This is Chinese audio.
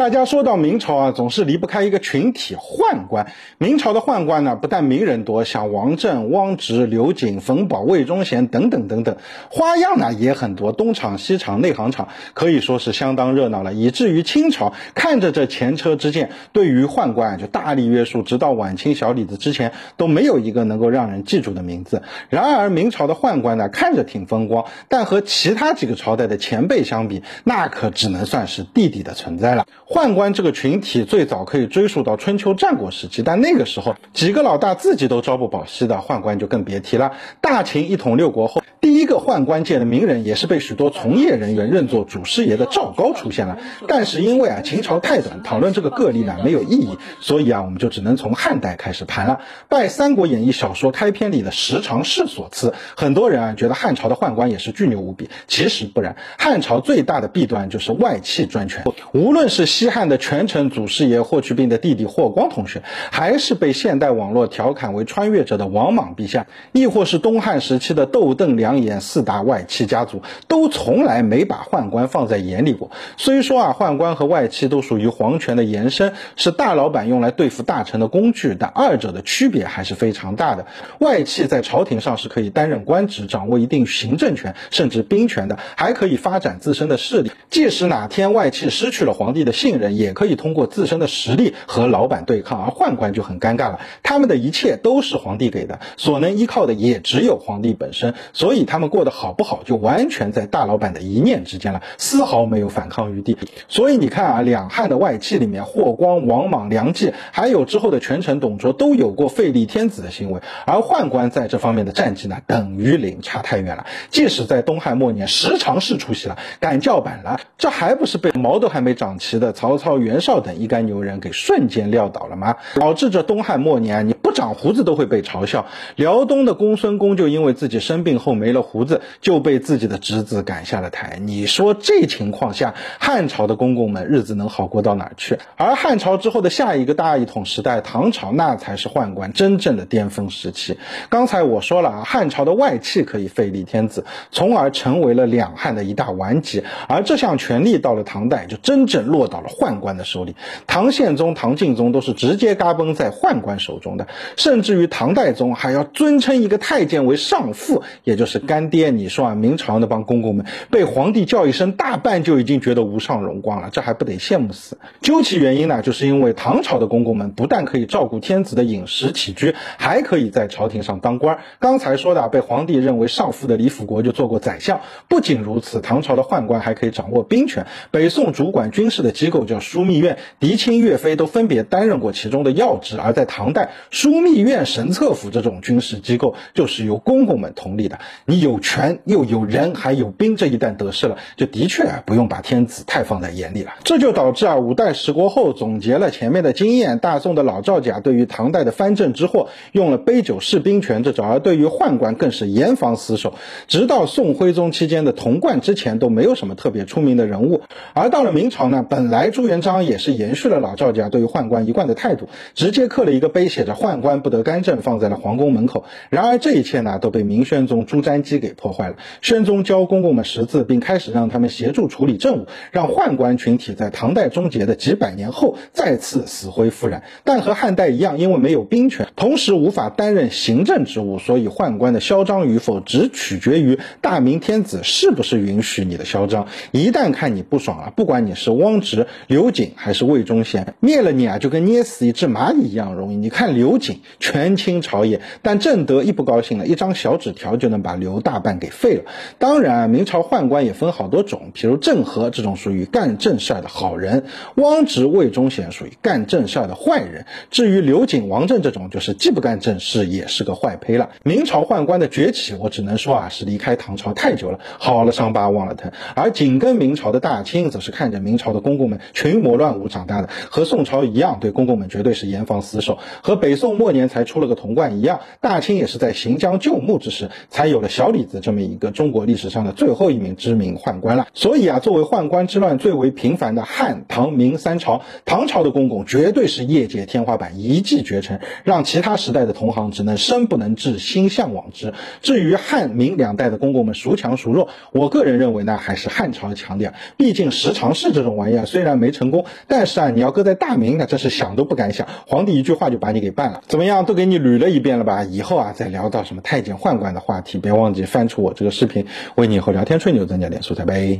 大家说到明朝啊，总是离不开一个群体——宦官。明朝的宦官呢，不但名人多，像王振、汪直、刘瑾、冯保、魏忠贤等等等等，花样呢也很多，东厂西厂内行厂，可以说是相当热闹了。以至于清朝看着这前车之鉴，对于宦官就大力约束，直到晚清小李子之前都没有一个能够让人记住的名字。然而明朝的宦官呢，看着挺风光，但和其他几个朝代的前辈相比，那可只能算是弟弟的存在了。宦官这个群体最早可以追溯到春秋战国时期，但那个时候几个老大自己都朝不保夕的，宦官就更别提了。大秦一统六国后，宦官界的名人，也是被许多从业人员认作祖师爷的赵高出现了。但是因为啊秦朝太短，讨论这个个例呢没有意义，所以啊我们就只能从汉代开始盘了。拜《三国演义》小说开篇里的十常侍所赐，很多人啊觉得汉朝的宦官也是巨牛无比，其实不然。汉朝最大的弊端就是外戚专权，无论是西汉的权臣祖师爷霍去病的弟弟霍光同学，还是被现代网络调侃为穿越者的王莽陛下，亦或是东汉时期的窦邓两眼四大外戚家族，都从来没把宦官放在眼里过。虽说啊，宦官和外戚都属于皇权的延伸，是大老板用来对付大臣的工具，但二者的区别还是非常大的。外戚在朝廷上是可以担任官职，掌握一定行政权甚至兵权的，还可以发展自身的势力。即使哪天外戚失去了皇帝的信任，也可以通过自身的实力和老板对抗，而宦官就很尴尬了。他们的一切都是皇帝给的，所能依靠的也只有皇帝本身，所以他们过得好不好，就完全在大老板的一念之间了，丝毫没有反抗余地。所以你看啊，两汉的外戚里面，霍光、王莽、梁冀，还有之后的权臣董卓，都有过废立天子的行为，而宦官在这方面的战绩呢，等于零，差太远了。即使在东汉末年，十常侍出席了，敢叫板了，这还不是被毛都还没长齐的曹操、袁绍等一干牛人给瞬间撂倒了吗？导致这东汉末年，你不长胡子都会被嘲笑。辽东的公孙公就因为自己生病后没了胡子，就被自己的侄子赶下了台。你说这情况下，汉朝的公公们日子能好过到哪儿去？而汉朝之后的下一个大一统时代，唐朝那才是宦官真正的巅峰时期。刚才我说了啊，汉朝的外戚可以废立天子，从而成为了两汉的一大顽疾。而这项权力到了唐代，就真正落到了宦官的手里。唐宪宗、唐敬宗都是直接嘎嘣在宦官手中的，甚至于唐代宗还要尊称一个太监为上父，也就是干爹。你说啊，明朝那帮公公们被皇帝叫一声大半，就已经觉得无上荣光了，这还不得羡慕死？究其原因呢，就是因为唐朝的公公们不但可以照顾天子的饮食起居，还可以在朝廷上当官。刚才说的被皇帝认为上父的李辅国就做过宰相。不仅如此，唐朝的宦官还可以掌握兵权。北宋主管军事的机构叫枢密院，狄青、岳飞都分别担任过其中的要职。而在唐代，枢密院、神策府这种军事机构就是由公公们统领的。你有权权又有人还有兵，这一旦得势了，就的确不用把天子太放在眼里了。这就导致啊，五代十国后总结了前面的经验，大宋的老赵家对于唐代的藩镇之祸用了杯酒释兵权这招，而对于宦官更是严防死守。直到宋徽宗期间的童贯之前都没有什么特别出名的人物。而到了明朝呢，本来朱元璋也是延续了老赵家对于宦官一贯的态度，直接刻了一个碑写着“宦官不得干政”放在了皇宫门口。然而这一切呢，都被明宣宗朱瞻基给破坏了。宣宗教公公们识字，并开始让他们协助处理政务，让宦官群体在唐代终结的几百年后再次死灰复燃。但和汉代一样，因为没有兵权，同时无法担任行政职务，所以宦官的嚣张与否只取决于大明天子是不是允许你的嚣张。一旦看你不爽了，不管你是汪直、刘瑾还是魏忠贤，灭了你啊，就跟捏死一只蚂蚁一样容易。你看刘瑾权倾朝野，但正德一不高兴了，一张小纸条就能把刘大半给废了。当然，明朝宦官也分好多种，比如郑和这种属于干正事儿的好人，汪直、魏忠贤属于干正事儿的坏人。至于刘瑾、王振这种，就是既不干正事，也是个坏胚了。明朝宦官的崛起，我只能说啊，是离开唐朝太久了，好了伤疤忘了疼。而紧跟明朝的大清，则是看着明朝的公公们群魔乱舞长大的，和宋朝一样，对公公们绝对是严防死守。和北宋末年才出了个童贯一样，大清也是在行将就木之时，才有了小李子这么一个中国历史上的最后一名知名宦官了。所以啊，作为宦官之乱最为频繁的汉、唐、明三朝，唐朝的公公绝对是业界天花板，一骑绝尘，让其他时代的同行只能生不能至，心向往之。至于汉明两代的公公们孰强孰弱，我个人认为呢，还是汉朝强点。毕竟十常侍这种玩意儿虽然没成功，但是啊，你要搁在大明，那真是想都不敢想，皇帝一句话就把你给办了。怎么样，都给你捋了一遍了吧？以后啊，再聊到什么太监宦官的话题，别忘记翻出我这个视频，为你和聊天吹牛增加点素材呗。